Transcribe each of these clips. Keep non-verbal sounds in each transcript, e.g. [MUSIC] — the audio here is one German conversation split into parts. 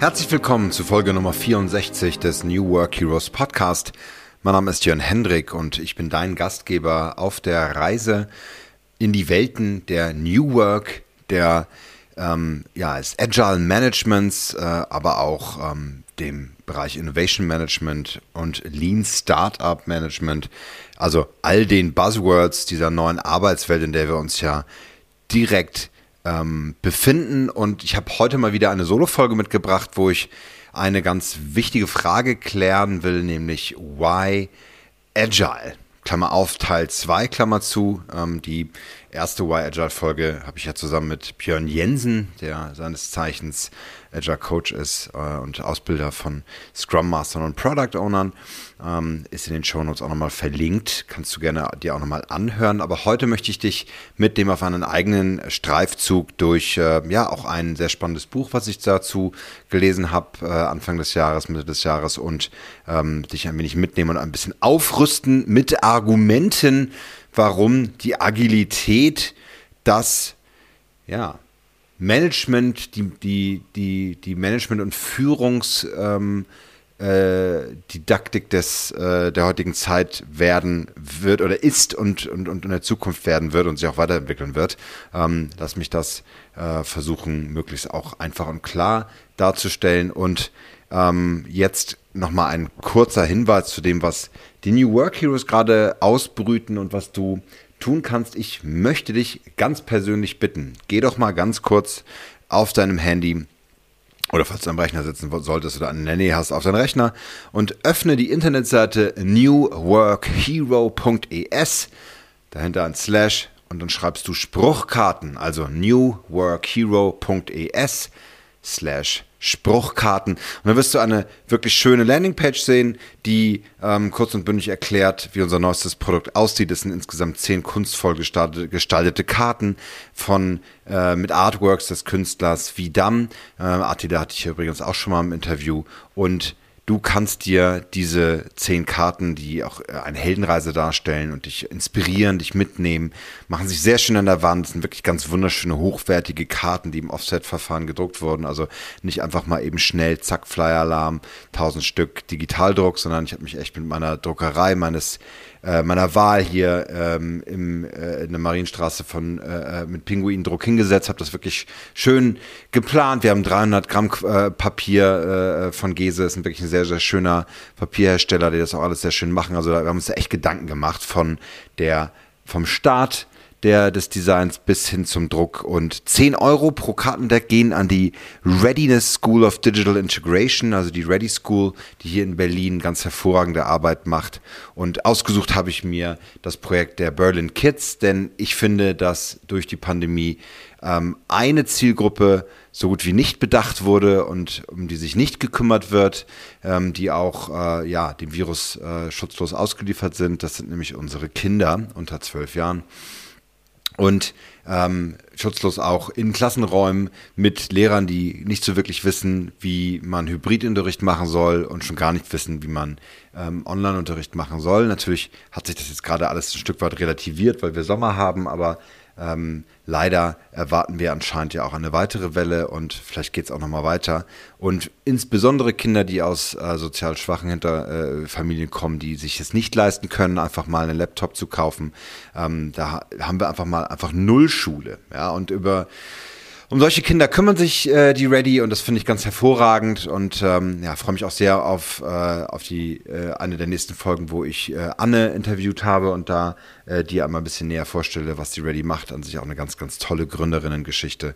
Herzlich willkommen zu Folge Nummer 64 des New Work Heroes Podcast. Mein Name ist Jörn Hendrik und ich bin dein Gastgeber auf der Reise in die Welten der New Work, der ähm, ja, des Agile Managements, äh, aber auch ähm, dem Bereich Innovation Management und Lean Startup Management. Also all den Buzzwords dieser neuen Arbeitswelt, in der wir uns ja direkt ähm, befinden. Und ich habe heute mal wieder eine Solo-Folge mitgebracht, wo ich eine ganz wichtige Frage klären will, nämlich why Agile? Klammer auf, Teil 2, Klammer zu. Ähm, die erste Why Agile Folge habe ich ja zusammen mit Björn Jensen, der seines Zeichens Agile Coach ist äh, und Ausbilder von Scrum Mastern und Product Ownern. Ähm, ist in den Show Notes auch nochmal verlinkt. Kannst du gerne dir auch nochmal anhören. Aber heute möchte ich dich mitnehmen auf einen eigenen Streifzug durch äh, ja auch ein sehr spannendes Buch, was ich dazu gelesen habe, äh, Anfang des Jahres, Mitte des Jahres und ähm, dich ein wenig mitnehmen und ein bisschen aufrüsten mit Argumenten, warum die Agilität das ja, Management, die, die, die, die Management- und Führungs- ähm, äh, des, äh, der heutigen Zeit werden wird oder ist und, und, und in der Zukunft werden wird und sich auch weiterentwickeln wird. Ähm, lass mich das äh, versuchen, möglichst auch einfach und klar darzustellen. Und ähm, jetzt nochmal ein kurzer Hinweis zu dem, was die New Work Heroes gerade ausbrüten und was du tun kannst. Ich möchte dich ganz persönlich bitten, geh doch mal ganz kurz auf deinem Handy oder falls du am Rechner sitzen solltest oder eine Nähe hast auf deinen Rechner und öffne die Internetseite newworkhero.es, dahinter ein Slash und dann schreibst du Spruchkarten, also newworkhero.es slash Spruchkarten. Und dann wirst du eine wirklich schöne Landingpage sehen, die ähm, kurz und bündig erklärt, wie unser neuestes Produkt aussieht. Es sind insgesamt zehn kunstvoll gestaltete, gestaltete Karten von äh, mit Artworks des Künstlers Vidam. Äh, Attila hatte ich übrigens auch schon mal im Interview. Und Du kannst dir diese zehn Karten, die auch äh, eine Heldenreise darstellen und dich inspirieren, dich mitnehmen, machen sich sehr schön an der Wand. Das sind wirklich ganz wunderschöne, hochwertige Karten, die im Offset-Verfahren gedruckt wurden. Also nicht einfach mal eben schnell, zack, Flyer-Alarm, tausend Stück Digitaldruck, sondern ich habe mich echt mit meiner Druckerei meines äh, meiner Wahl hier ähm, im, äh, in der Marienstraße von, äh, äh mit Pinguindruck hingesetzt, habe das wirklich schön geplant. Wir haben 300 Gramm äh, Papier äh, von Gese, ist ein wirklich ein sehr, sehr schöner Papierhersteller, die das auch alles sehr schön machen. Also wir haben uns da echt Gedanken gemacht von der, vom Start der, des Designs bis hin zum Druck. Und 10 Euro pro Kartendeck gehen an die Readiness School of Digital Integration, also die Ready School, die hier in Berlin ganz hervorragende Arbeit macht. Und ausgesucht habe ich mir das Projekt der Berlin Kids, denn ich finde, dass durch die Pandemie ähm, eine Zielgruppe so gut wie nicht bedacht wurde und um die sich nicht gekümmert wird, ähm, die auch äh, ja, dem Virus äh, schutzlos ausgeliefert sind. Das sind nämlich unsere Kinder unter zwölf Jahren und ähm, schutzlos auch in Klassenräumen mit Lehrern, die nicht so wirklich wissen, wie man Hybridunterricht machen soll und schon gar nicht wissen, wie man ähm, Online-Unterricht machen soll. Natürlich hat sich das jetzt gerade alles ein Stück weit relativiert, weil wir Sommer haben, aber ähm, leider erwarten wir anscheinend ja auch eine weitere Welle und vielleicht geht es auch nochmal weiter. Und insbesondere Kinder, die aus äh, sozial schwachen Hinter, äh, Familien kommen, die sich es nicht leisten können, einfach mal einen Laptop zu kaufen, ähm, da haben wir einfach mal einfach null Schule. Ja, und über um solche Kinder kümmern sich äh, die Ready und das finde ich ganz hervorragend und ähm, ja, freue mich auch sehr auf, äh, auf die äh, eine der nächsten Folgen, wo ich äh, Anne interviewt habe und da äh, dir einmal ein bisschen näher vorstelle, was die Ready macht. An sich auch eine ganz, ganz tolle Gründerinnengeschichte.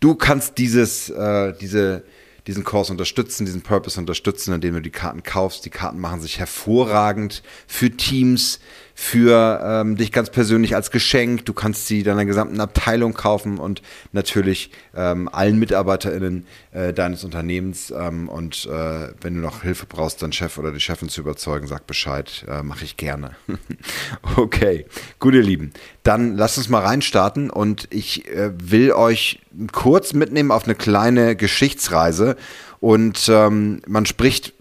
Du kannst dieses, äh, diese diesen Kurs unterstützen, diesen Purpose unterstützen, indem du die Karten kaufst. Die Karten machen sich hervorragend für Teams, für ähm, dich ganz persönlich als Geschenk. Du kannst sie deiner gesamten Abteilung kaufen und natürlich ähm, allen MitarbeiterInnen äh, deines Unternehmens. Ähm, und äh, wenn du noch Hilfe brauchst, deinen Chef oder die Chefin zu überzeugen, sag Bescheid. Äh, Mache ich gerne. [LAUGHS] okay, gut, ihr Lieben. Dann lasst uns mal reinstarten und ich äh, will euch kurz mitnehmen auf eine kleine Geschichtsreise. Und ähm, man spricht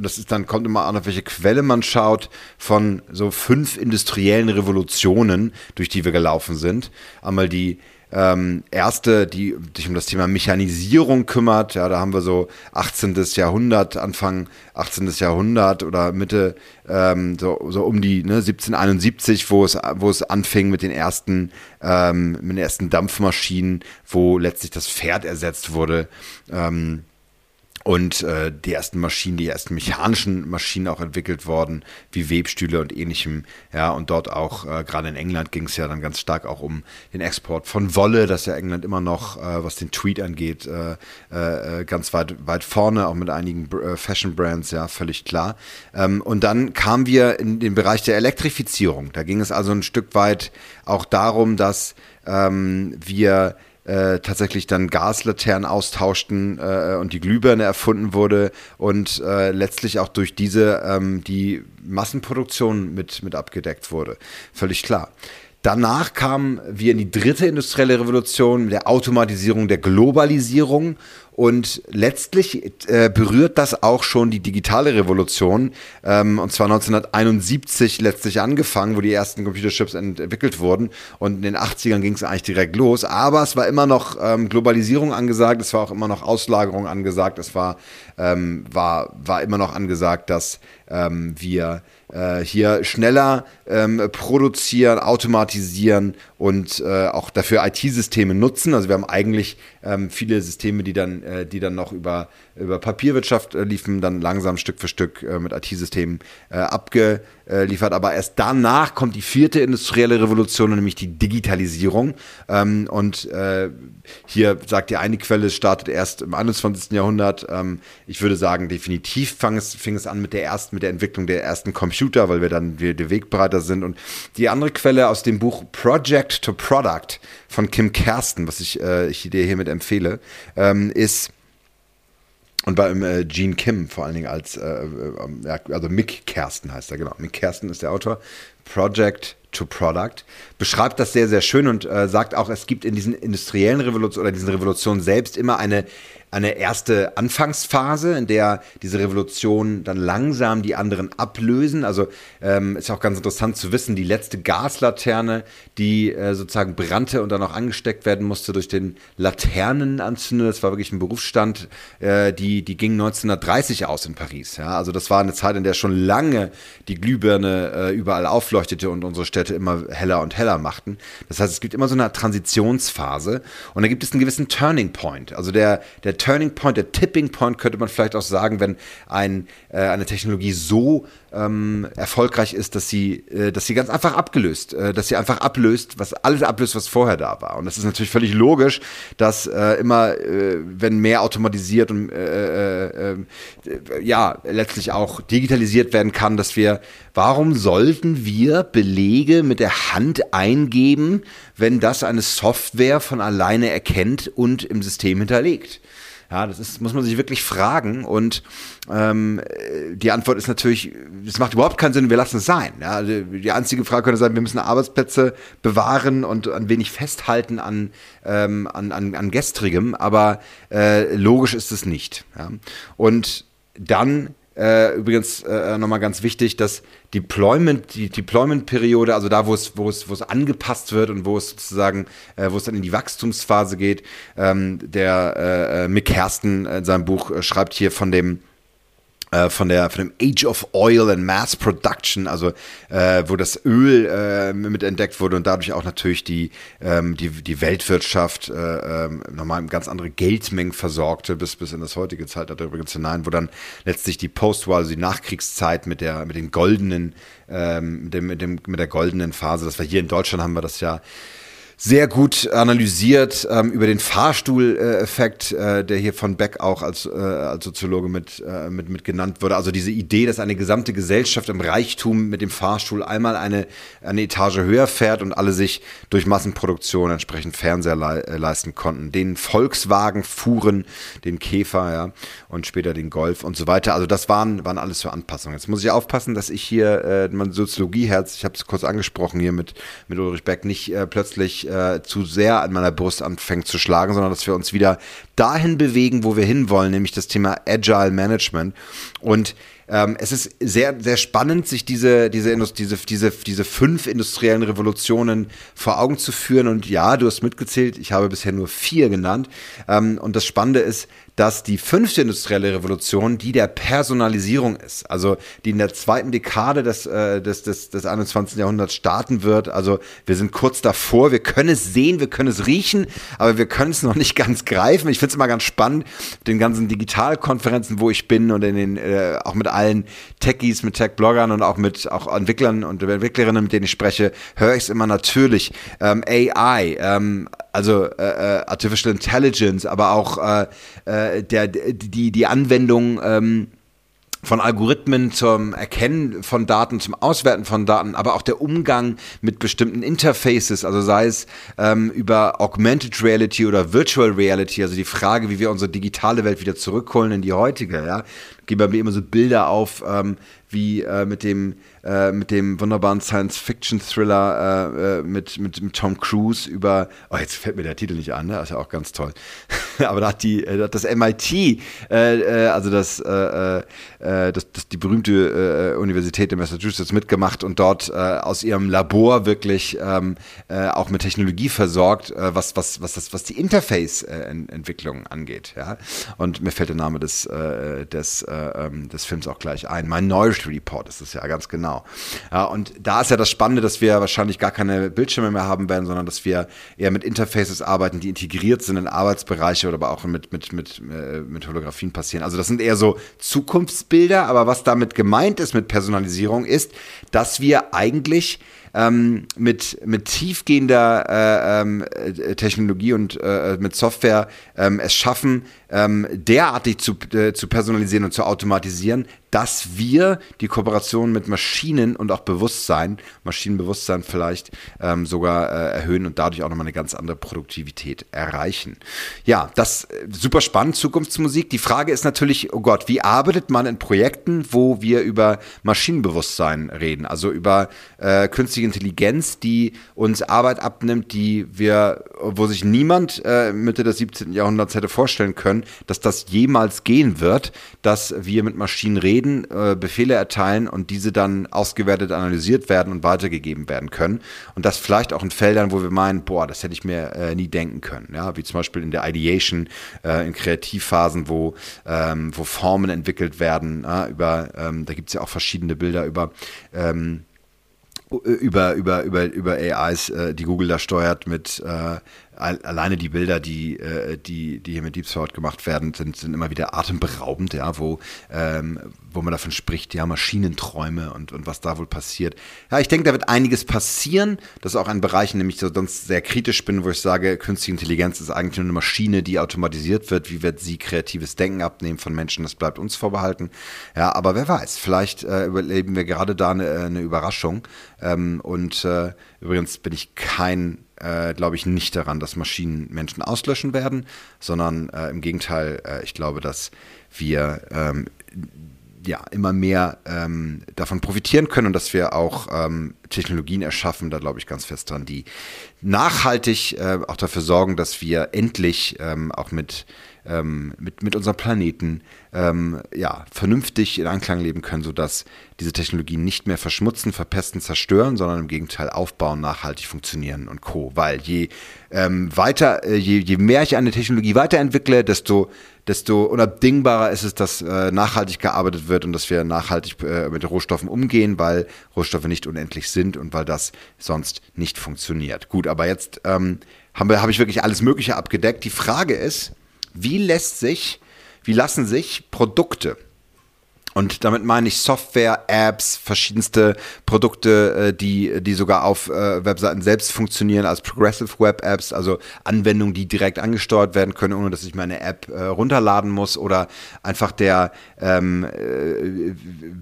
das ist dann kommt immer an, auf welche Quelle man schaut, von so fünf industriellen Revolutionen, durch die wir gelaufen sind. Einmal die ähm, erste, die sich um das Thema Mechanisierung kümmert. Ja, da haben wir so 18. Jahrhundert, Anfang 18. Jahrhundert oder Mitte, ähm, so, so um die ne, 1771, wo es, wo es anfing mit den ersten, ähm, mit den ersten Dampfmaschinen, wo letztlich das Pferd ersetzt wurde. Ähm, und äh, die ersten Maschinen, die ersten mechanischen Maschinen auch entwickelt worden, wie Webstühle und ähnlichem. Ja, und dort auch, äh, gerade in England ging es ja dann ganz stark auch um den Export von Wolle, dass ja England immer noch, äh, was den Tweet angeht, äh, äh, äh ganz weit, weit vorne, auch mit einigen Fashion-Brands, ja, völlig klar. Ähm, und dann kamen wir in den Bereich der Elektrifizierung. Da ging es also ein Stück weit auch darum, dass ähm, wir äh, tatsächlich dann Gaslaternen austauschten äh, und die Glühbirne erfunden wurde und äh, letztlich auch durch diese ähm, die Massenproduktion mit, mit abgedeckt wurde. Völlig klar. Danach kamen wir in die dritte industrielle Revolution mit der Automatisierung, der Globalisierung und letztlich äh, berührt das auch schon die digitale Revolution. Ähm, und zwar 1971 letztlich angefangen, wo die ersten Computerchips ent entwickelt wurden. Und in den 80ern ging es eigentlich direkt los. Aber es war immer noch ähm, Globalisierung angesagt, es war auch immer noch Auslagerung angesagt, es war, ähm, war, war immer noch angesagt, dass ähm, wir äh, hier schneller ähm, produzieren, automatisieren und äh, auch dafür IT-Systeme nutzen. Also wir haben eigentlich ähm, viele Systeme, die dann, äh, die dann noch über, über Papierwirtschaft äh, liefen, dann langsam Stück für Stück äh, mit IT-Systemen äh, abgeliefert. Aber erst danach kommt die vierte industrielle Revolution, nämlich die Digitalisierung. Ähm, und hier sagt die eine Quelle, es startet erst im 21. Jahrhundert. Ähm, ich würde sagen, definitiv fing es, fing es an mit der ersten, mit der Entwicklung der ersten Computer, weil wir dann die Wegbereiter sind. Und die andere Quelle aus dem Buch Project to Product von Kim Kersten, was ich, ich dir hiermit empfehle, ähm, ist und bei äh, Gene Kim vor allen Dingen als, äh, äh, also Mick Kersten heißt er, genau. Mick Kersten ist der Autor. Project to Product, beschreibt das sehr, sehr schön und äh, sagt auch, es gibt in diesen industriellen Revolutionen oder diesen Revolutionen selbst immer eine eine erste Anfangsphase, in der diese Revolutionen dann langsam die anderen ablösen. Also ähm, ist auch ganz interessant zu wissen, die letzte Gaslaterne, die äh, sozusagen brannte und dann auch angesteckt werden musste durch den Laternenanzünder, das war wirklich ein Berufsstand, äh, die, die ging 1930 aus in Paris. Ja? Also das war eine Zeit, in der schon lange die Glühbirne äh, überall aufleuchtete und unsere Städte immer heller und heller machten. Das heißt, es gibt immer so eine Transitionsphase und da gibt es einen gewissen Turning Point. Also der, der Turning Point, der Tipping Point könnte man vielleicht auch sagen, wenn ein, äh, eine Technologie so ähm, erfolgreich ist, dass sie, äh, dass sie ganz einfach abgelöst, äh, dass sie einfach ablöst, was alles ablöst, was vorher da war. Und das ist natürlich völlig logisch, dass äh, immer, äh, wenn mehr automatisiert und äh, ja letztlich auch digitalisiert werden kann, dass wir, warum sollten wir Belege mit der Hand eingeben, wenn das eine Software von alleine erkennt und im System hinterlegt? Ja, das ist, muss man sich wirklich fragen. Und ähm, die Antwort ist natürlich, es macht überhaupt keinen Sinn, wir lassen es sein. Ja, also die einzige Frage könnte sein, wir müssen Arbeitsplätze bewahren und ein wenig festhalten an, ähm, an, an, an gestrigem, aber äh, logisch ist es nicht. Ja. Und dann äh, übrigens äh, nochmal ganz wichtig, dass Deployment, die Deployment-Periode, also da, wo es, wo es, wo es angepasst wird und wo es sozusagen, äh, wo es dann in die Wachstumsphase geht, ähm, der äh, äh Mick Kersten in seinem Buch äh, schreibt hier von dem äh, von der von dem Age of Oil and Mass Production, also äh, wo das Öl äh, mit entdeckt wurde und dadurch auch natürlich die ähm, die, die Weltwirtschaft äh, äh, nochmal ganz andere Geldmengen versorgte bis bis in das heutige Zeitalter übrigens hinein, wo dann letztlich die Postwar, also die Nachkriegszeit mit der mit den goldenen ähm, mit dem, mit dem mit der goldenen Phase, das war hier in Deutschland haben wir das ja sehr gut analysiert ähm, über den Fahrstuhleffekt, äh, der hier von Beck auch als, äh, als Soziologe mit, äh, mit, mit genannt wurde. Also diese Idee, dass eine gesamte Gesellschaft im Reichtum mit dem Fahrstuhl einmal eine, eine Etage höher fährt und alle sich durch Massenproduktion entsprechend Fernseher le äh, leisten konnten. Den Volkswagen fuhren, den Käfer, ja, und später den Golf und so weiter. Also das waren, waren alles so Anpassungen. Jetzt muss ich aufpassen, dass ich hier äh, mein Soziologieherz, ich habe es kurz angesprochen hier mit, mit Ulrich Beck, nicht äh, plötzlich äh, zu sehr an meiner Brust anfängt zu schlagen, sondern dass wir uns wieder dahin bewegen, wo wir hinwollen, nämlich das Thema Agile Management. Und ähm, es ist sehr, sehr spannend, sich diese, diese, diese, diese, diese fünf industriellen Revolutionen vor Augen zu führen. Und ja, du hast mitgezählt, ich habe bisher nur vier genannt. Ähm, und das Spannende ist, dass die fünfte industrielle Revolution die der Personalisierung ist, also die in der zweiten Dekade des, äh, des, des, des 21. Jahrhunderts starten wird. Also wir sind kurz davor, wir können es sehen, wir können es riechen, aber wir können es noch nicht ganz greifen. Ich finde es immer ganz spannend, den ganzen Digitalkonferenzen, wo ich bin und in den, äh, auch mit allen Techies, mit Tech-Bloggern und auch mit auch Entwicklern und Entwicklerinnen, mit denen ich spreche, höre ich es immer natürlich. Ähm, AI, ähm, also äh, äh, Artificial Intelligence, aber auch äh, äh, der, die, die Anwendung ähm, von Algorithmen zum Erkennen von Daten, zum Auswerten von Daten, aber auch der Umgang mit bestimmten Interfaces, also sei es ähm, über Augmented Reality oder Virtual Reality, also die Frage, wie wir unsere digitale Welt wieder zurückholen in die heutige, ja, gehen bei mir immer so Bilder auf, ähm, wie äh, mit dem äh, mit dem wunderbaren Science-Fiction-Thriller äh, äh, mit, mit, mit Tom Cruise über, oh, jetzt fällt mir der Titel nicht an, ne? das ist ja auch ganz toll. [LAUGHS] Aber da hat, die, äh, das MIT, äh, also das, das, das, die berühmte Universität in Massachusetts mitgemacht und dort aus ihrem Labor wirklich ähm, auch mit Technologie versorgt, was, was, was, das, was die Interface-Entwicklung angeht. Ja? Und mir fällt der Name des, des, ähm, des Films auch gleich ein. Minority Report ist es ja ganz genau. Genau. Ja, und da ist ja das Spannende, dass wir wahrscheinlich gar keine Bildschirme mehr haben werden, sondern dass wir eher mit Interfaces arbeiten, die integriert sind in Arbeitsbereiche oder aber auch mit, mit, mit, äh, mit Holographien passieren. Also das sind eher so Zukunftsbilder, aber was damit gemeint ist mit Personalisierung ist, dass wir eigentlich ähm, mit, mit tiefgehender äh, ähm, äh, Technologie und äh, mit Software ähm, es schaffen, ähm, derartig zu, äh, zu personalisieren und zu automatisieren, dass wir die Kooperation mit Maschinen und auch Bewusstsein, Maschinenbewusstsein vielleicht sogar äh, erhöhen und dadurch auch nochmal eine ganz andere Produktivität erreichen. Ja, das äh, super spannend, Zukunftsmusik. Die Frage ist natürlich, oh Gott, wie arbeitet man in Projekten, wo wir über Maschinenbewusstsein reden, also über äh, künstliche Intelligenz, die uns Arbeit abnimmt, die wir, wo sich niemand äh, Mitte des 17. Jahrhunderts hätte vorstellen können, dass das jemals gehen wird, dass wir mit Maschinen reden, äh, Befehle erteilen und diese dann ausgewertet, analysiert werden und weitergegeben werden können. Und das vielleicht auch in Feldern, wo wir meinen, boah, das hätte ich mir äh, nie denken können. Ja, wie zum Beispiel in der Ideation, äh, in Kreativphasen, wo, ähm, wo Formen entwickelt werden. über, ähm, da gibt es ja auch verschiedene Bilder über ähm, über, über, über, über AIs, äh, die Google da steuert mit äh, alleine die Bilder, die, äh, die, die hier mit Deep Throat gemacht werden, sind, sind immer wieder atemberaubend, ja, wo, ähm, wo man davon spricht, ja, Maschinenträume und, und was da wohl passiert. Ja, ich denke, da wird einiges passieren. Das ist auch ein Bereich, in dem ich sonst sehr kritisch bin, wo ich sage, künstliche Intelligenz ist eigentlich nur eine Maschine, die automatisiert wird. Wie wird sie kreatives Denken abnehmen von Menschen? Das bleibt uns vorbehalten. Ja, aber wer weiß, vielleicht äh, überleben wir gerade da eine, eine Überraschung. Ähm, und äh, übrigens bin ich kein äh, glaube ich nicht daran, dass Maschinen Menschen auslöschen werden, sondern äh, im Gegenteil, äh, ich glaube, dass wir ähm, ja, immer mehr ähm, davon profitieren können und dass wir auch ähm, Technologien erschaffen, da glaube ich ganz fest dran, die nachhaltig äh, auch dafür sorgen, dass wir endlich ähm, auch mit ähm, mit, mit unserem Planeten ähm, ja, vernünftig in Einklang leben können, sodass diese Technologien nicht mehr verschmutzen, verpesten, zerstören, sondern im Gegenteil aufbauen, nachhaltig funktionieren und Co. Weil je ähm, weiter, äh, je, je mehr ich eine Technologie weiterentwickle, desto desto unabdingbarer ist es, dass äh, nachhaltig gearbeitet wird und dass wir nachhaltig äh, mit Rohstoffen umgehen, weil Rohstoffe nicht unendlich sind und weil das sonst nicht funktioniert. Gut, aber jetzt ähm, habe hab ich wirklich alles Mögliche abgedeckt. Die Frage ist, wie lässt sich, wie lassen sich Produkte und damit meine ich Software, Apps, verschiedenste Produkte, äh, die, die sogar auf äh, Webseiten selbst funktionieren als Progressive Web Apps, also Anwendungen, die direkt angesteuert werden können, ohne dass ich meine App äh, runterladen muss oder einfach der ähm, äh,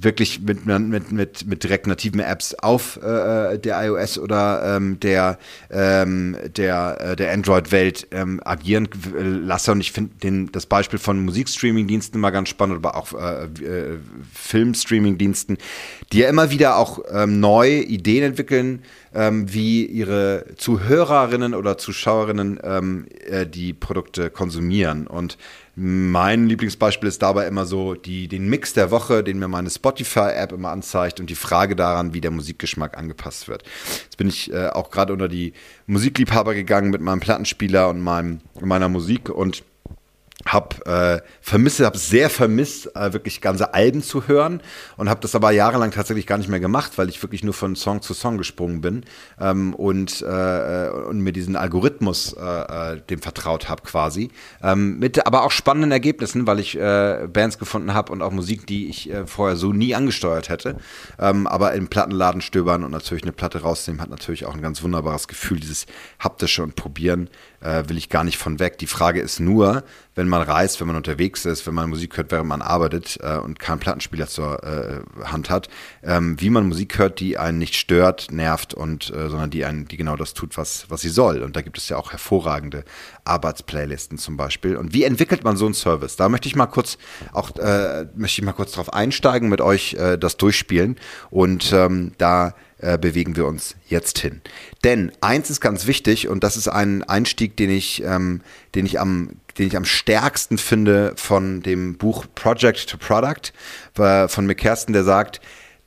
wirklich mit, mit, mit, mit direkt nativen Apps auf äh, der iOS oder ähm, der, ähm, der, äh, der Android-Welt ähm, agieren lasse. Und ich finde das Beispiel von Musikstreaming-Diensten mal ganz spannend, aber auch Filmstreaming-Diensten, die ja immer wieder auch ähm, neue Ideen entwickeln, ähm, wie ihre Zuhörerinnen oder Zuschauerinnen ähm, äh, die Produkte konsumieren. Und mein Lieblingsbeispiel ist dabei immer so die, den Mix der Woche, den mir meine Spotify-App immer anzeigt und die Frage daran, wie der Musikgeschmack angepasst wird. Jetzt bin ich äh, auch gerade unter die Musikliebhaber gegangen mit meinem Plattenspieler und meinem, meiner Musik und hab äh, vermisse, hab sehr vermisst, äh, wirklich ganze Alben zu hören und habe das aber jahrelang tatsächlich gar nicht mehr gemacht, weil ich wirklich nur von Song zu Song gesprungen bin ähm, und, äh, und mir diesen Algorithmus äh, äh, dem vertraut habe quasi. Ähm, mit aber auch spannenden Ergebnissen, weil ich äh, Bands gefunden habe und auch Musik, die ich äh, vorher so nie angesteuert hätte. Ähm, aber im Plattenladen stöbern und natürlich eine Platte rausnehmen, hat natürlich auch ein ganz wunderbares Gefühl, dieses haptische und probieren äh, will ich gar nicht von weg. Die Frage ist nur, wenn man reist, wenn man unterwegs ist, wenn man Musik hört, während man arbeitet äh, und keinen Plattenspieler zur äh, Hand hat, ähm, wie man Musik hört, die einen nicht stört, nervt und äh, sondern die einen, die genau das tut, was, was sie soll. Und da gibt es ja auch hervorragende Arbeitsplaylisten zum Beispiel. Und wie entwickelt man so einen Service? Da möchte ich mal kurz auch äh, möchte ich mal kurz drauf einsteigen, mit euch äh, das durchspielen und ähm, da äh, bewegen wir uns jetzt hin. Denn eins ist ganz wichtig und das ist ein Einstieg, den ich, ähm, den ich am den ich am stärksten finde von dem Buch Project to Product äh, von McKersten, der sagt,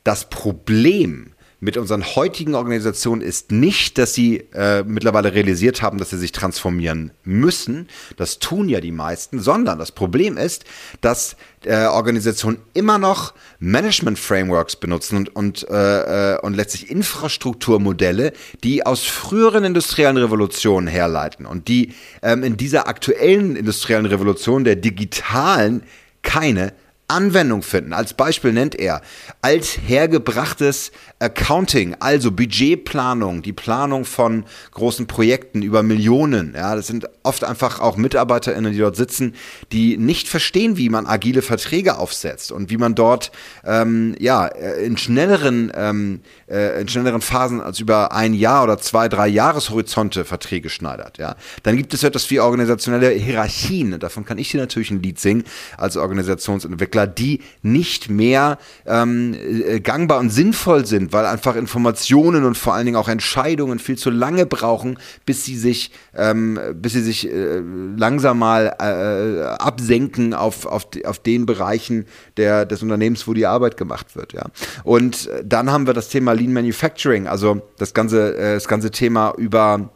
das Problem mit unseren heutigen Organisationen ist nicht, dass sie äh, mittlerweile realisiert haben, dass sie sich transformieren müssen. Das tun ja die meisten, sondern das Problem ist, dass äh, Organisationen immer noch Management-Frameworks benutzen und, und, äh, äh, und letztlich Infrastrukturmodelle, die aus früheren industriellen Revolutionen herleiten und die ähm, in dieser aktuellen industriellen Revolution der digitalen keine Anwendung finden. Als Beispiel nennt er althergebrachtes Accounting, also Budgetplanung, die Planung von großen Projekten über Millionen. Ja, das sind oft einfach auch MitarbeiterInnen, die dort sitzen, die nicht verstehen, wie man agile Verträge aufsetzt und wie man dort ähm, ja in schnelleren ähm, äh, in schnelleren Phasen als über ein Jahr oder zwei, drei Jahreshorizonte Verträge schneidert. Ja, dann gibt es etwas wie organisationelle Hierarchien. Davon kann ich hier natürlich ein Lied singen als Organisationsentwickler Entwickler, die nicht mehr ähm, äh, gangbar und sinnvoll sind, weil einfach Informationen und vor allen Dingen auch Entscheidungen viel zu lange brauchen, bis sie sich, ähm, bis sie sich äh, langsam mal äh, absenken auf, auf, auf den Bereichen der, des Unternehmens, wo die Arbeit gemacht wird. Ja. Und äh, dann haben wir das Thema Lean Manufacturing, also das ganze, äh, das ganze Thema über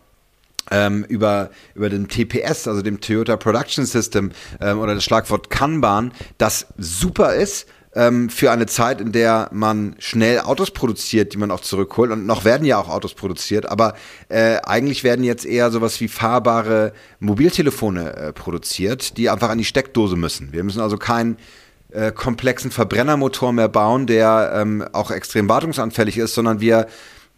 ähm, über, über den TPS, also dem Toyota Production System ähm, oder das Schlagwort Kanban, das super ist ähm, für eine Zeit, in der man schnell Autos produziert, die man auch zurückholt. Und noch werden ja auch Autos produziert, aber äh, eigentlich werden jetzt eher sowas wie fahrbare Mobiltelefone äh, produziert, die einfach an die Steckdose müssen. Wir müssen also keinen äh, komplexen Verbrennermotor mehr bauen, der ähm, auch extrem wartungsanfällig ist, sondern wir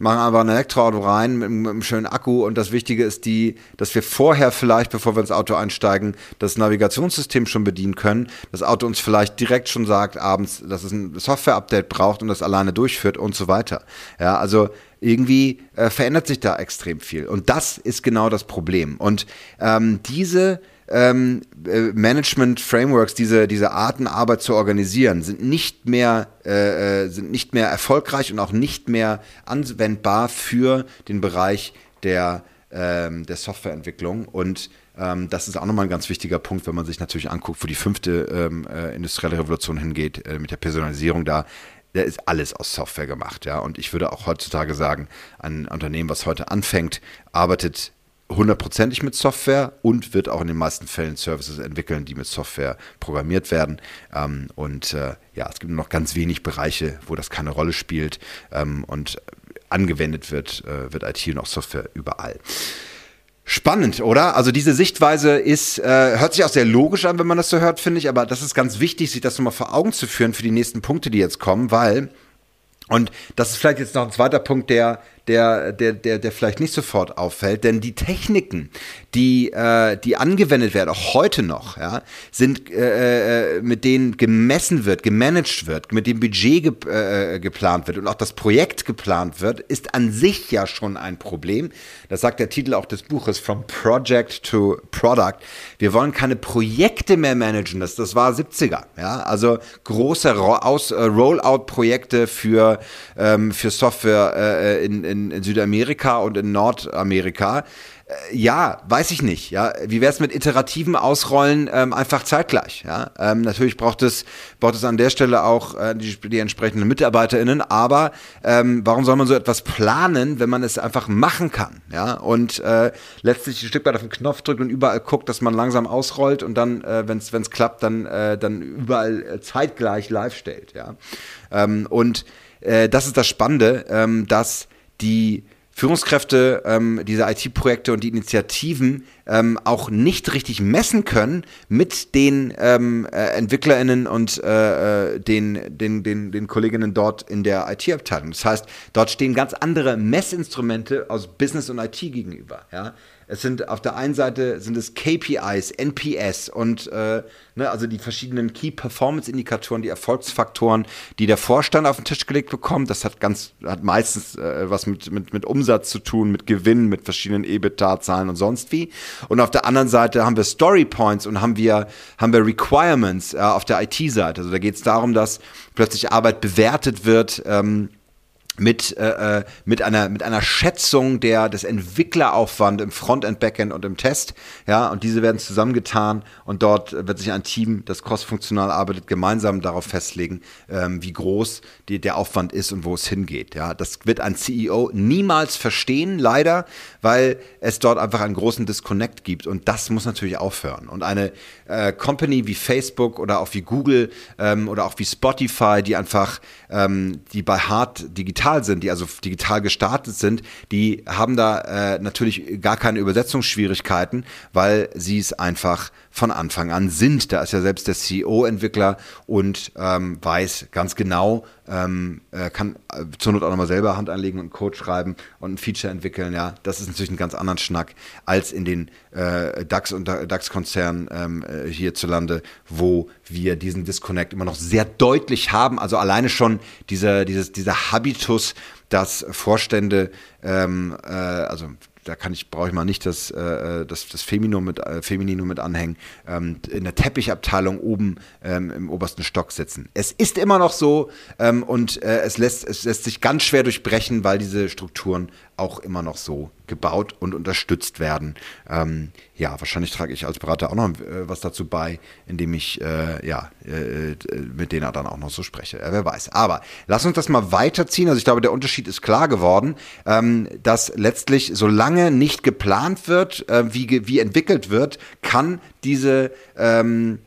machen einfach ein Elektroauto rein mit, mit, einem schönen Akku und das Wichtige ist die, dass wir vorher vielleicht, bevor wir ins Auto einsteigen, das Navigationssystem schon bedienen können, das Auto uns vielleicht direkt schon sagt abends, dass es ein Software-Update braucht und das alleine durchführt und so weiter. Ja, also irgendwie äh, verändert sich da extrem viel und das ist genau das Problem und ähm, diese ähm, äh, Management-Frameworks, diese, diese Arten Arbeit zu organisieren, sind nicht mehr, äh, äh, sind nicht mehr erfolgreich und auch nicht mehr anwendbar für den Bereich der, ähm, der Softwareentwicklung. Und ähm, das ist auch nochmal ein ganz wichtiger Punkt, wenn man sich natürlich anguckt, wo die fünfte ähm, äh, industrielle Revolution hingeht, äh, mit der Personalisierung da da ist alles aus Software gemacht, ja. Und ich würde auch heutzutage sagen, ein Unternehmen, was heute anfängt, arbeitet hundertprozentig mit Software und wird auch in den meisten Fällen Services entwickeln, die mit Software programmiert werden. Ähm, und äh, ja, es gibt noch ganz wenig Bereiche, wo das keine Rolle spielt ähm, und angewendet wird, äh, wird IT und auch Software überall. Spannend, oder? Also diese Sichtweise ist, äh, hört sich auch sehr logisch an, wenn man das so hört, finde ich, aber das ist ganz wichtig, sich das nochmal vor Augen zu führen für die nächsten Punkte, die jetzt kommen, weil und das ist vielleicht jetzt noch ein zweiter Punkt, der, der, der, der, der vielleicht nicht sofort auffällt, denn die Techniken, die, äh, die angewendet werden, auch heute noch, ja, sind äh, äh mit denen gemessen wird, gemanagt wird, mit dem Budget ge äh, geplant wird und auch das Projekt geplant wird, ist an sich ja schon ein Problem. Das sagt der Titel auch des Buches From Project to Product. Wir wollen keine Projekte mehr managen. Das, das war 70er. Ja? Also große äh, Rollout-Projekte für, ähm, für Software äh, in, in, in Südamerika und in Nordamerika. Äh, ja, weiß ich nicht. Ja, wie wäre es mit iterativen Ausrollen ähm, einfach zeitgleich? Ja, ähm, natürlich braucht es braucht es an der Stelle auch äh, die, die entsprechenden MitarbeiterInnen. Aber ähm, warum soll man so etwas planen, wenn man es einfach machen kann? Ja, und äh, letztlich ein Stück weit auf den Knopf drückt und überall guckt, dass man langsam ausrollt und dann, äh, wenn es klappt, dann äh, dann überall äh, zeitgleich live stellt. Ja, ähm, und äh, das ist das Spannende, ähm, dass die Führungskräfte ähm, diese IT-Projekte und die Initiativen ähm, auch nicht richtig messen können mit den ähm, äh, EntwicklerInnen und äh, äh den, den, den, den Kolleginnen dort in der IT-Abteilung. Das heißt, dort stehen ganz andere Messinstrumente aus Business und IT gegenüber. Ja? Es sind auf der einen Seite sind es KPIs, NPS und äh, ne, also die verschiedenen Key Performance Indikatoren, die Erfolgsfaktoren, die der Vorstand auf den Tisch gelegt bekommt. Das hat ganz, hat meistens äh, was mit, mit, mit Umsatz zu tun, mit Gewinn, mit verschiedenen EBITDA-Zahlen und sonst wie. Und auf der anderen Seite haben wir Story Points und haben wir, haben wir Requirements äh, auf der IT-Seite. Also da geht es darum, dass plötzlich Arbeit bewertet wird. Ähm, mit, äh, äh, mit, einer, mit einer Schätzung der, des Entwickleraufwand im Frontend, Backend und im Test. Ja, und diese werden zusammengetan und dort wird sich ein Team, das crossfunktional arbeitet, gemeinsam darauf festlegen, ähm, wie groß die, der Aufwand ist und wo es hingeht. Ja, das wird ein CEO niemals verstehen, leider, weil es dort einfach einen großen Disconnect gibt und das muss natürlich aufhören. Und eine äh, Company wie Facebook oder auch wie Google ähm, oder auch wie Spotify, die einfach, ähm, die bei Hard digital digital sind, die also digital gestartet sind, die haben da äh, natürlich gar keine Übersetzungsschwierigkeiten, weil sie es einfach von Anfang an sind. Da ist ja selbst der CEO-Entwickler und ähm, weiß ganz genau, ähm, kann äh, zur Not auch nochmal selber Hand anlegen und Code schreiben und ein Feature entwickeln. Ja, das ist natürlich ein ganz anderen Schnack als in den äh, DAX und DAX-Konzernen ähm, äh, hierzulande, wo wir diesen Disconnect immer noch sehr deutlich haben. Also alleine schon dieser, dieses, dieser Habitus, dass Vorstände, ähm, äh, also da kann ich, brauche ich mal nicht das, äh, das, das Feminum mit, äh, Femininum mit anhängen, ähm, in der Teppichabteilung oben ähm, im obersten Stock sitzen. Es ist immer noch so ähm, und äh, es, lässt, es lässt sich ganz schwer durchbrechen, weil diese Strukturen auch immer noch so gebaut und unterstützt werden. Ähm, ja, wahrscheinlich trage ich als Berater auch noch äh, was dazu bei, indem ich äh, ja, äh, mit denen dann auch noch so spreche. wer weiß. Aber lass uns das mal weiterziehen. Also ich glaube, der Unterschied ist klar geworden, ähm, dass letztlich, solange nicht geplant wird, äh, wie, wie entwickelt wird, kann diese ähm,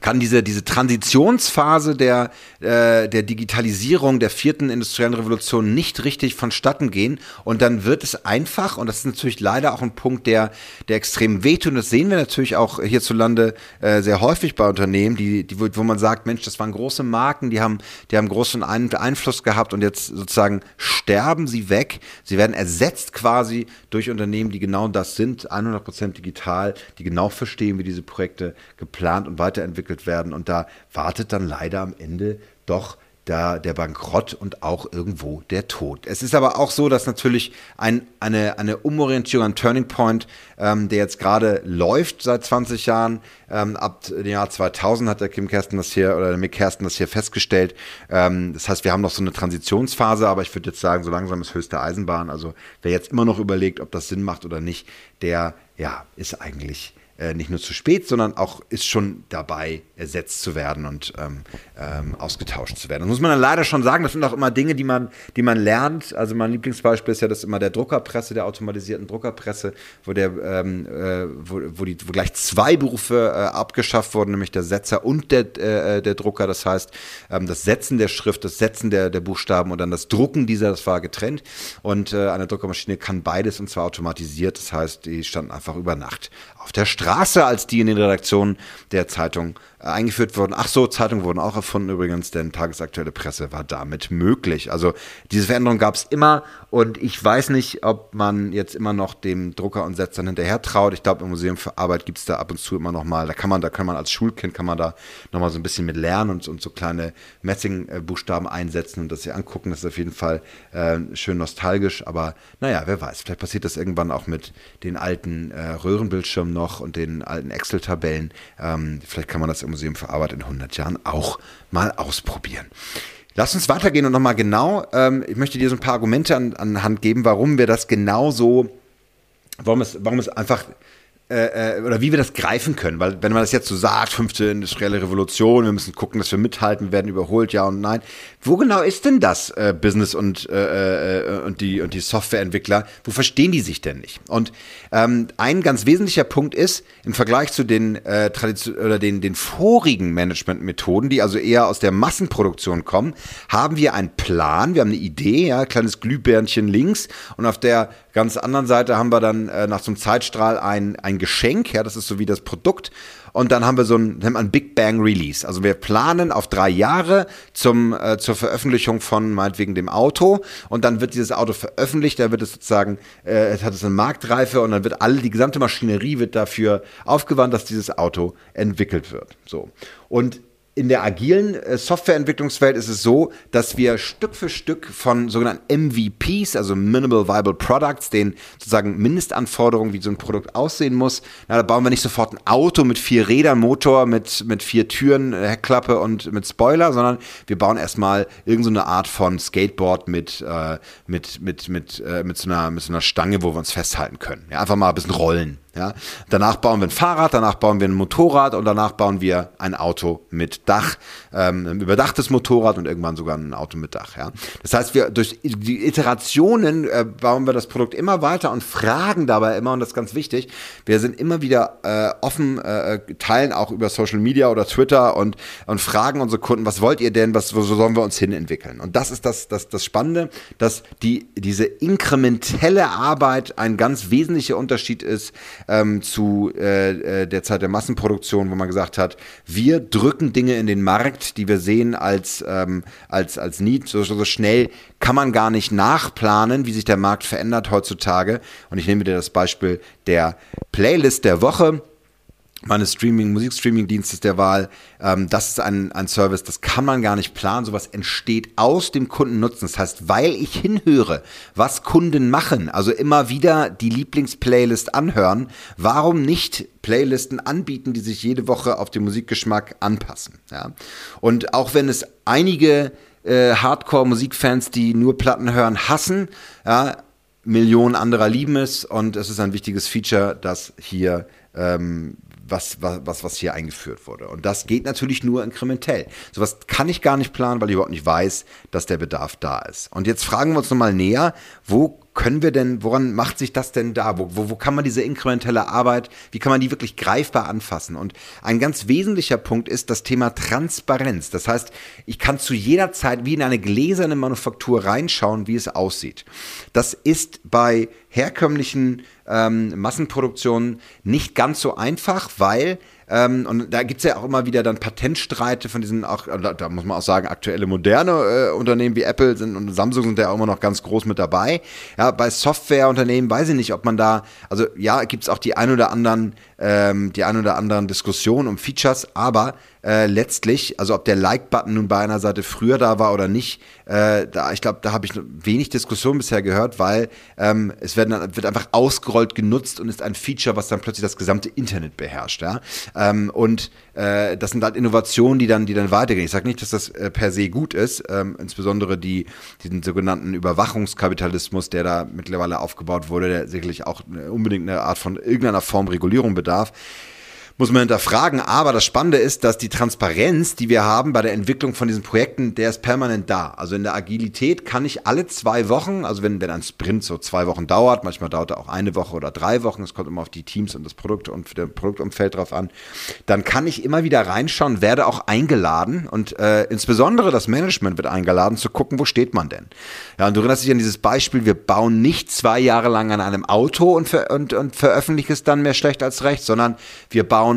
kann diese, diese Transitionsphase der, äh, der Digitalisierung der vierten industriellen Revolution nicht richtig vonstatten gehen. Und dann wird es einfach, und das ist natürlich leider auch ein Punkt, der, der extrem wehtut, und das sehen wir natürlich auch hierzulande äh, sehr häufig bei Unternehmen, die, die, wo man sagt, Mensch, das waren große Marken, die haben, die haben großen Einfluss gehabt und jetzt sozusagen sterben sie weg. Sie werden ersetzt quasi durch Unternehmen, die genau das sind, 100% digital, die genau verstehen, wie diese Projekte geplant und weiterentwickelt entwickelt werden. Und da wartet dann leider am Ende doch da der Bankrott und auch irgendwo der Tod. Es ist aber auch so, dass natürlich ein, eine, eine Umorientierung, ein Turning Point, ähm, der jetzt gerade läuft seit 20 Jahren, ähm, ab dem Jahr 2000 hat der Kim Kersten das hier oder der Mick Kersten das hier festgestellt. Ähm, das heißt, wir haben noch so eine Transitionsphase, aber ich würde jetzt sagen, so langsam ist höchste Eisenbahn. Also wer jetzt immer noch überlegt, ob das Sinn macht oder nicht, der ja ist eigentlich äh, nicht nur zu spät, sondern auch ist schon dabei, ersetzt zu werden und ähm, ähm, ausgetauscht zu werden. Das muss man dann leider schon sagen, das sind auch immer Dinge, die man, die man lernt. Also mein Lieblingsbeispiel ist ja das immer der Druckerpresse, der automatisierten Druckerpresse, wo der, ähm, äh, wo, wo, die, wo gleich zwei Berufe äh, abgeschafft wurden, nämlich der Setzer und der, äh, der Drucker. Das heißt, ähm, das Setzen der Schrift, das Setzen der, der Buchstaben und dann das Drucken dieser, das war getrennt. Und äh, eine Druckermaschine kann beides und zwar automatisiert. Das heißt, die standen einfach über Nacht auf der Straße. Straße als die in den Redaktionen der Zeitung eingeführt wurden. Ach so, Zeitungen wurden auch erfunden übrigens, denn tagesaktuelle Presse war damit möglich. Also diese Veränderung gab es immer und ich weiß nicht, ob man jetzt immer noch dem Drucker und Setzern hinterher traut. Ich glaube, im Museum für Arbeit gibt es da ab und zu immer noch mal, da kann man, da kann man als Schulkind, kann man da noch mal so ein bisschen mit lernen und, und so kleine Messingbuchstaben einsetzen und das sich angucken. Das ist auf jeden Fall äh, schön nostalgisch, aber naja, wer weiß, vielleicht passiert das irgendwann auch mit den alten äh, Röhrenbildschirmen noch und den alten Excel-Tabellen. Ähm, vielleicht kann man das Museum für Arbeit in 100 Jahren auch mal ausprobieren. Lass uns weitergehen und nochmal genau, ähm, ich möchte dir so ein paar Argumente an, an Hand geben, warum wir das genau so, warum es, warum es einfach äh, äh, oder wie wir das greifen können, weil wenn man das jetzt so sagt, fünfte industrielle Revolution, wir müssen gucken, dass wir mithalten, werden überholt, ja und nein. Wo genau ist denn das äh, Business und, äh, äh, und die, und die Softwareentwickler? Wo verstehen die sich denn nicht? Und ähm, ein ganz wesentlicher Punkt ist, im Vergleich zu den äh, Tradition oder den, den vorigen Managementmethoden, die also eher aus der Massenproduktion kommen, haben wir einen Plan, wir haben eine Idee, ja, kleines Glühbärnchen links und auf der ganz anderen Seite haben wir dann äh, nach so einem Zeitstrahl ein, ein Geschenk, ja, das ist so wie das Produkt. Und dann haben wir so ein, nennt man Big Bang Release. Also wir planen auf drei Jahre zum, äh, zur Veröffentlichung von meinetwegen dem Auto. Und dann wird dieses Auto veröffentlicht, da wird es sozusagen, äh, hat es eine Marktreife und dann wird alle, die gesamte Maschinerie wird dafür aufgewandt, dass dieses Auto entwickelt wird. So. Und in der agilen äh, Softwareentwicklungswelt ist es so, dass wir Stück für Stück von sogenannten MVPs, also Minimal Viable Products, den sozusagen Mindestanforderungen, wie so ein Produkt aussehen muss, na, da bauen wir nicht sofort ein Auto mit vier Rädern, Motor, mit, mit vier Türen, äh, Heckklappe und mit Spoiler, sondern wir bauen erstmal irgendeine Art von Skateboard mit, äh, mit, mit, mit, äh, mit, so einer, mit so einer Stange, wo wir uns festhalten können. Ja, einfach mal ein bisschen rollen. Ja? Danach bauen wir ein Fahrrad, danach bauen wir ein Motorrad und danach bauen wir ein Auto mit Dach, ähm, ein überdachtes Motorrad und irgendwann sogar ein Auto mit Dach. Ja? Das heißt, wir durch die Iterationen äh, bauen wir das Produkt immer weiter und fragen dabei immer, und das ist ganz wichtig, wir sind immer wieder äh, offen, äh, teilen auch über Social Media oder Twitter und, und fragen unsere Kunden, was wollt ihr denn, was, wo sollen wir uns hin entwickeln? Und das ist das, das, das Spannende, dass die, diese inkrementelle Arbeit ein ganz wesentlicher Unterschied ist ähm, zu äh, äh, der Zeit der Massenproduktion, wo man gesagt hat, wir drücken Dinge in den Markt, die wir sehen als, ähm, als, als Need. So, so schnell kann man gar nicht nachplanen, wie sich der Markt verändert heutzutage. Und ich nehme dir das Beispiel der Playlist der Woche meines Streaming, Musikstreaming-Dienstes der Wahl. Ähm, das ist ein, ein Service, das kann man gar nicht planen. Sowas entsteht aus dem Kundennutzen. Das heißt, weil ich hinhöre, was Kunden machen, also immer wieder die Lieblingsplaylist anhören, warum nicht Playlisten anbieten, die sich jede Woche auf den Musikgeschmack anpassen? Ja? Und auch wenn es einige äh, Hardcore-Musikfans, die nur Platten hören, hassen, ja, Millionen anderer lieben es und es ist ein wichtiges Feature, das hier ähm, was, was, was hier eingeführt wurde. Und das geht natürlich nur inkrementell. Sowas kann ich gar nicht planen, weil ich überhaupt nicht weiß, dass der Bedarf da ist. Und jetzt fragen wir uns nochmal näher, wo können wir denn, woran macht sich das denn da? Wo, wo, wo kann man diese inkrementelle Arbeit, wie kann man die wirklich greifbar anfassen? Und ein ganz wesentlicher Punkt ist das Thema Transparenz. Das heißt, ich kann zu jeder Zeit wie in eine gläserne Manufaktur reinschauen, wie es aussieht. Das ist bei herkömmlichen ähm, Massenproduktionen nicht ganz so einfach, weil ähm, und da gibt es ja auch immer wieder dann Patentstreite von diesen, auch, da, da muss man auch sagen, aktuelle moderne äh, Unternehmen wie Apple sind und Samsung sind ja auch immer noch ganz groß mit dabei. Ja, bei Softwareunternehmen weiß ich nicht, ob man da, also ja, gibt es auch die ein oder anderen, ähm, die ein oder anderen Diskussionen um Features, aber äh, letztlich, also ob der Like-Button nun bei einer Seite früher da war oder nicht, äh, da, ich glaube, da habe ich wenig Diskussion bisher gehört, weil ähm, es werden, wird einfach ausgerollt genutzt und ist ein Feature, was dann plötzlich das gesamte Internet beherrscht. Ja? Ähm, und äh, das sind halt Innovationen, die dann, die dann weitergehen. Ich sage nicht, dass das äh, per se gut ist, ähm, insbesondere die, diesen sogenannten Überwachungskapitalismus, der da mittlerweile aufgebaut wurde, der sicherlich auch unbedingt eine Art von irgendeiner Form Regulierung bedarf. Muss man hinterfragen. Aber das Spannende ist, dass die Transparenz, die wir haben bei der Entwicklung von diesen Projekten, der ist permanent da. Also in der Agilität kann ich alle zwei Wochen, also wenn, wenn ein Sprint so zwei Wochen dauert, manchmal dauert er auch eine Woche oder drei Wochen, es kommt immer auf die Teams und das Produkt und der Produktumfeld drauf an, dann kann ich immer wieder reinschauen, werde auch eingeladen und äh, insbesondere das Management wird eingeladen zu gucken, wo steht man denn. Ja, und du erinnerst dich an dieses Beispiel, wir bauen nicht zwei Jahre lang an einem Auto und, ver und, und veröffentlichen es dann mehr schlecht als recht, sondern wir bauen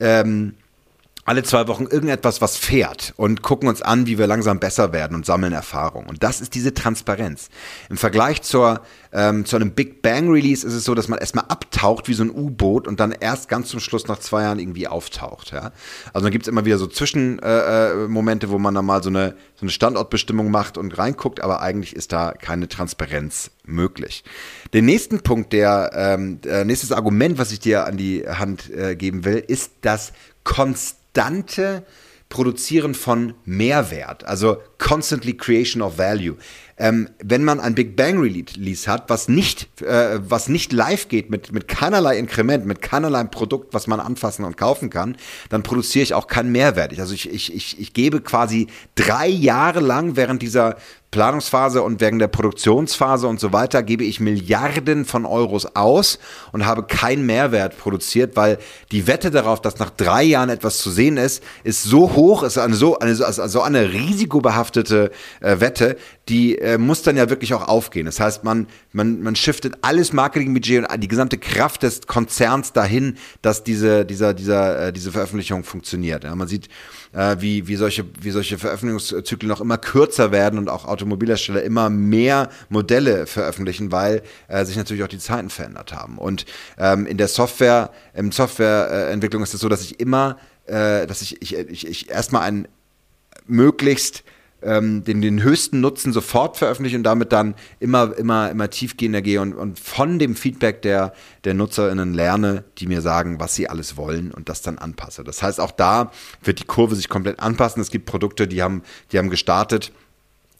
ähm, alle zwei Wochen irgendetwas, was fährt und gucken uns an, wie wir langsam besser werden und sammeln Erfahrung. Und das ist diese Transparenz. Im Vergleich zur, ähm, zu einem Big Bang Release ist es so, dass man erstmal abtaucht wie so ein U-Boot und dann erst ganz zum Schluss nach zwei Jahren irgendwie auftaucht. Ja? Also dann gibt es immer wieder so Zwischenmomente, äh, äh wo man dann mal so eine, so eine Standortbestimmung macht und reinguckt, aber eigentlich ist da keine Transparenz möglich. Den nächsten Punkt, der ähm, äh, nächstes Argument, was ich dir an die Hand äh, geben will, ist das Konst konstante Produzieren von Mehrwert, also constantly creation of value. Ähm, wenn man ein Big Bang Release hat, was nicht, äh, was nicht live geht, mit, mit keinerlei Inkrement, mit keinerlei Produkt, was man anfassen und kaufen kann, dann produziere ich auch keinen Mehrwert. Also ich, ich, ich, ich gebe quasi drei Jahre lang während dieser Planungsphase und wegen der Produktionsphase und so weiter gebe ich Milliarden von Euros aus und habe keinen Mehrwert produziert, weil die Wette darauf, dass nach drei Jahren etwas zu sehen ist, ist so hoch, ist eine so eine, so eine risikobehaftete äh, Wette, die äh, muss dann ja wirklich auch aufgehen. Das heißt, man, man, man shiftet alles Marketingbudget und die gesamte Kraft des Konzerns dahin, dass diese, dieser, dieser, äh, diese Veröffentlichung funktioniert. Ja, man sieht, äh, wie, wie, solche, wie solche Veröffentlichungszyklen noch immer kürzer werden und auch Automobilhersteller immer mehr Modelle veröffentlichen, weil äh, sich natürlich auch die Zeiten verändert haben. Und ähm, in der Software, im Softwareentwicklung ist es so, dass ich immer, äh, dass ich, ich, ich, ich erstmal ein möglichst ähm, den, den höchsten Nutzen sofort veröffentliche und damit dann immer, immer, immer tiefgehender gehe und, und von dem Feedback der, der NutzerInnen lerne, die mir sagen, was sie alles wollen und das dann anpasse. Das heißt, auch da wird die Kurve sich komplett anpassen. Es gibt Produkte, die haben, die haben gestartet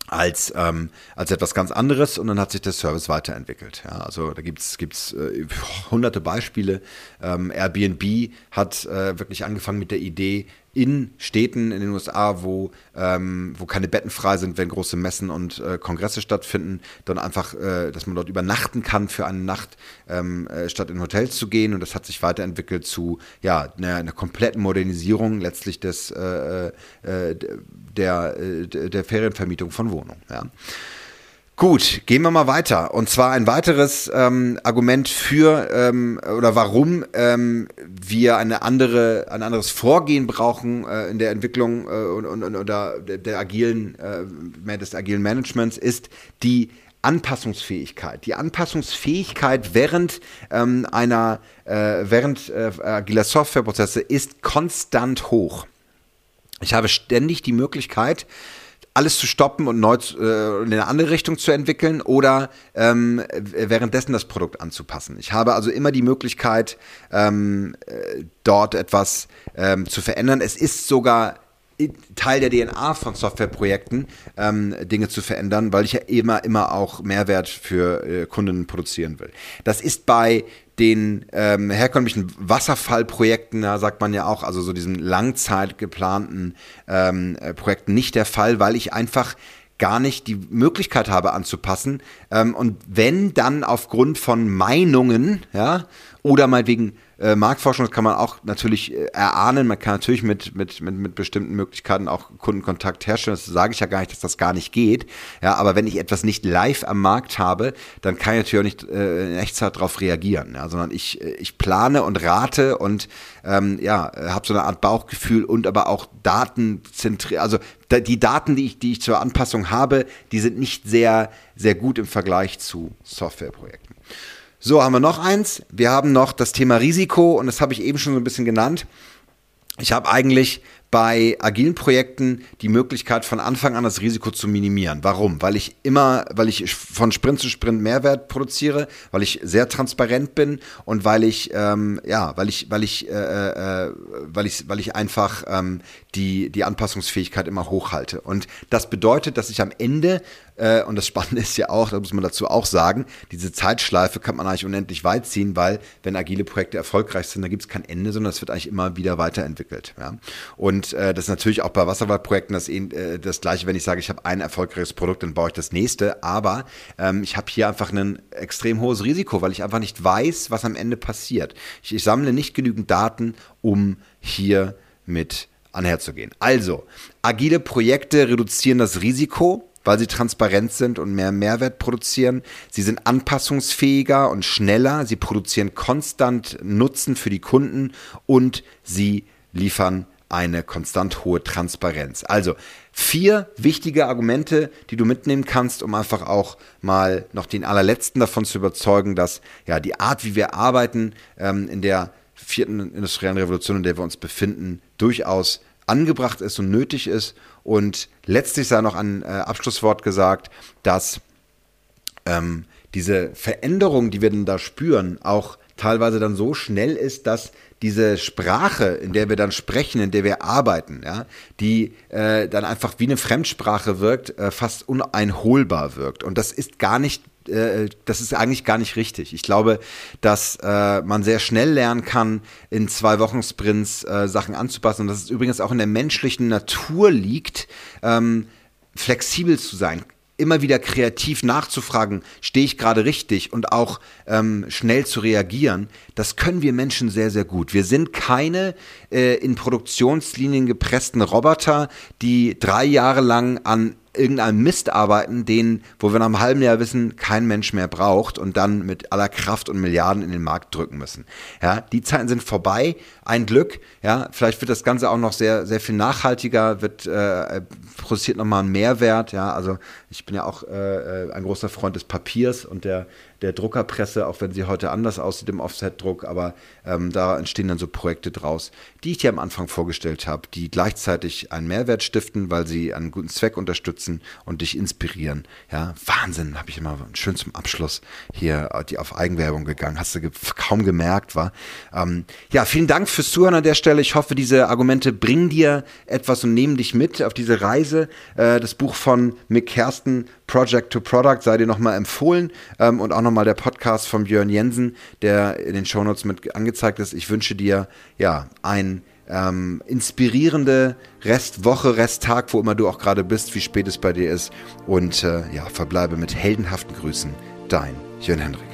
als, ähm, als etwas ganz anderes und dann hat sich der Service weiterentwickelt. Ja, also da gibt es äh, hunderte Beispiele. Ähm, Airbnb hat äh, wirklich angefangen mit der Idee, in Städten in den USA, wo, ähm, wo keine Betten frei sind, wenn große Messen und äh, Kongresse stattfinden, dann einfach, äh, dass man dort übernachten kann für eine Nacht, ähm, äh, statt in Hotels zu gehen. Und das hat sich weiterentwickelt zu ja, einer, einer kompletten Modernisierung letztlich des, äh, äh, der, äh, der Ferienvermietung von Wohnungen. Ja. Gut, gehen wir mal weiter. Und zwar ein weiteres ähm, Argument für ähm, oder warum ähm, wir eine andere, ein anderes Vorgehen brauchen äh, in der Entwicklung äh, und, und, oder der, agilen, äh, des agilen Managements ist die Anpassungsfähigkeit. Die Anpassungsfähigkeit während ähm, einer, äh, während äh, agiler Softwareprozesse ist konstant hoch. Ich habe ständig die Möglichkeit, alles zu stoppen und neu äh, in eine andere Richtung zu entwickeln oder ähm, währenddessen das Produkt anzupassen. Ich habe also immer die Möglichkeit, ähm, äh, dort etwas ähm, zu verändern. Es ist sogar Teil der DNA von Softwareprojekten, ähm, Dinge zu verändern, weil ich ja immer, immer auch Mehrwert für äh, Kunden produzieren will. Das ist bei den ähm, herkömmlichen Wasserfallprojekten, da sagt man ja auch, also so diesen langzeit geplanten ähm, äh, Projekten nicht der Fall, weil ich einfach gar nicht die Möglichkeit habe anzupassen. Ähm, und wenn dann aufgrund von Meinungen, ja, oder meinetwegen äh, Marktforschung, das kann man auch natürlich äh, erahnen. Man kann natürlich mit, mit, mit, mit bestimmten Möglichkeiten auch Kundenkontakt herstellen. Das sage ich ja gar nicht, dass das gar nicht geht. Ja, aber wenn ich etwas nicht live am Markt habe, dann kann ich natürlich auch nicht äh, in Echtzeit darauf reagieren, ja, sondern ich, äh, ich plane und rate und ähm, ja, habe so eine Art Bauchgefühl und aber auch Daten zentriert. Also die Daten, die ich, die ich zur Anpassung habe, die sind nicht sehr, sehr gut im Vergleich zu Softwareprojekten. So, haben wir noch eins. Wir haben noch das Thema Risiko und das habe ich eben schon so ein bisschen genannt. Ich habe eigentlich bei agilen Projekten die Möglichkeit von Anfang an das Risiko zu minimieren. Warum? Weil ich immer, weil ich von Sprint zu Sprint Mehrwert produziere, weil ich sehr transparent bin und weil ich, ähm, ja, weil ich, weil ich, äh, äh, weil ich, weil ich einfach ähm, die, die Anpassungsfähigkeit immer hochhalte. Und das bedeutet, dass ich am Ende äh, und das Spannende ist ja auch, da muss man dazu auch sagen, diese Zeitschleife kann man eigentlich unendlich weit ziehen, weil wenn agile Projekte erfolgreich sind, da gibt es kein Ende, sondern es wird eigentlich immer wieder weiterentwickelt. Ja? Und äh, das ist natürlich auch bei Wasserwaldprojekten das, äh, das gleiche, wenn ich sage, ich habe ein erfolgreiches Produkt, dann baue ich das nächste. Aber ähm, ich habe hier einfach ein extrem hohes Risiko, weil ich einfach nicht weiß, was am Ende passiert. Ich, ich sammle nicht genügend Daten, um hier mit anherzugehen. Also, agile Projekte reduzieren das Risiko weil sie transparent sind und mehr Mehrwert produzieren. Sie sind anpassungsfähiger und schneller. Sie produzieren konstant Nutzen für die Kunden und sie liefern eine konstant hohe Transparenz. Also vier wichtige Argumente, die du mitnehmen kannst, um einfach auch mal noch den allerletzten davon zu überzeugen, dass ja die Art, wie wir arbeiten, ähm, in der vierten industriellen Revolution, in der wir uns befinden, durchaus angebracht ist und nötig ist. Und letztlich sei noch ein äh, Abschlusswort gesagt, dass ähm, diese Veränderung, die wir dann da spüren, auch teilweise dann so schnell ist, dass diese Sprache, in der wir dann sprechen, in der wir arbeiten, ja, die äh, dann einfach wie eine Fremdsprache wirkt, äh, fast uneinholbar wirkt. Und das ist gar nicht äh, das ist eigentlich gar nicht richtig. Ich glaube, dass äh, man sehr schnell lernen kann, in zwei Wochen Sprints äh, Sachen anzupassen und dass es übrigens auch in der menschlichen Natur liegt, ähm, flexibel zu sein, immer wieder kreativ nachzufragen, stehe ich gerade richtig und auch ähm, schnell zu reagieren, das können wir Menschen sehr, sehr gut. Wir sind keine äh, in Produktionslinien gepressten Roboter, die drei Jahre lang an irgendeinem Mist arbeiten, den, wo wir nach einem halben Jahr wissen, kein Mensch mehr braucht und dann mit aller Kraft und Milliarden in den Markt drücken müssen. Ja, die Zeiten sind vorbei. Ein Glück. Ja, vielleicht wird das Ganze auch noch sehr, sehr viel nachhaltiger, wird äh, produziert nochmal einen Mehrwert. Ja, also ich bin ja auch äh, äh, ein großer Freund des Papiers und der der Druckerpresse, auch wenn sie heute anders aussieht im Offset-Druck, aber ähm, da entstehen dann so Projekte draus, die ich dir am Anfang vorgestellt habe, die gleichzeitig einen Mehrwert stiften, weil sie einen guten Zweck unterstützen und dich inspirieren. Ja, Wahnsinn, habe ich immer schön zum Abschluss hier äh, die auf Eigenwerbung gegangen. Hast du ge kaum gemerkt, war. Ähm, ja, vielen Dank fürs Zuhören an der Stelle. Ich hoffe, diese Argumente bringen dir etwas und nehmen dich mit auf diese Reise. Äh, das Buch von Mick Kersten, Project to Product, sei dir nochmal empfohlen ähm, und auch nochmal der Podcast von Björn Jensen, der in den Shownotes mit angezeigt ist. Ich wünsche dir ja ein ähm, inspirierende Restwoche, Resttag, wo immer du auch gerade bist, wie spät es bei dir ist. Und äh, ja, verbleibe mit heldenhaften Grüßen. Dein Jörn Hendrik.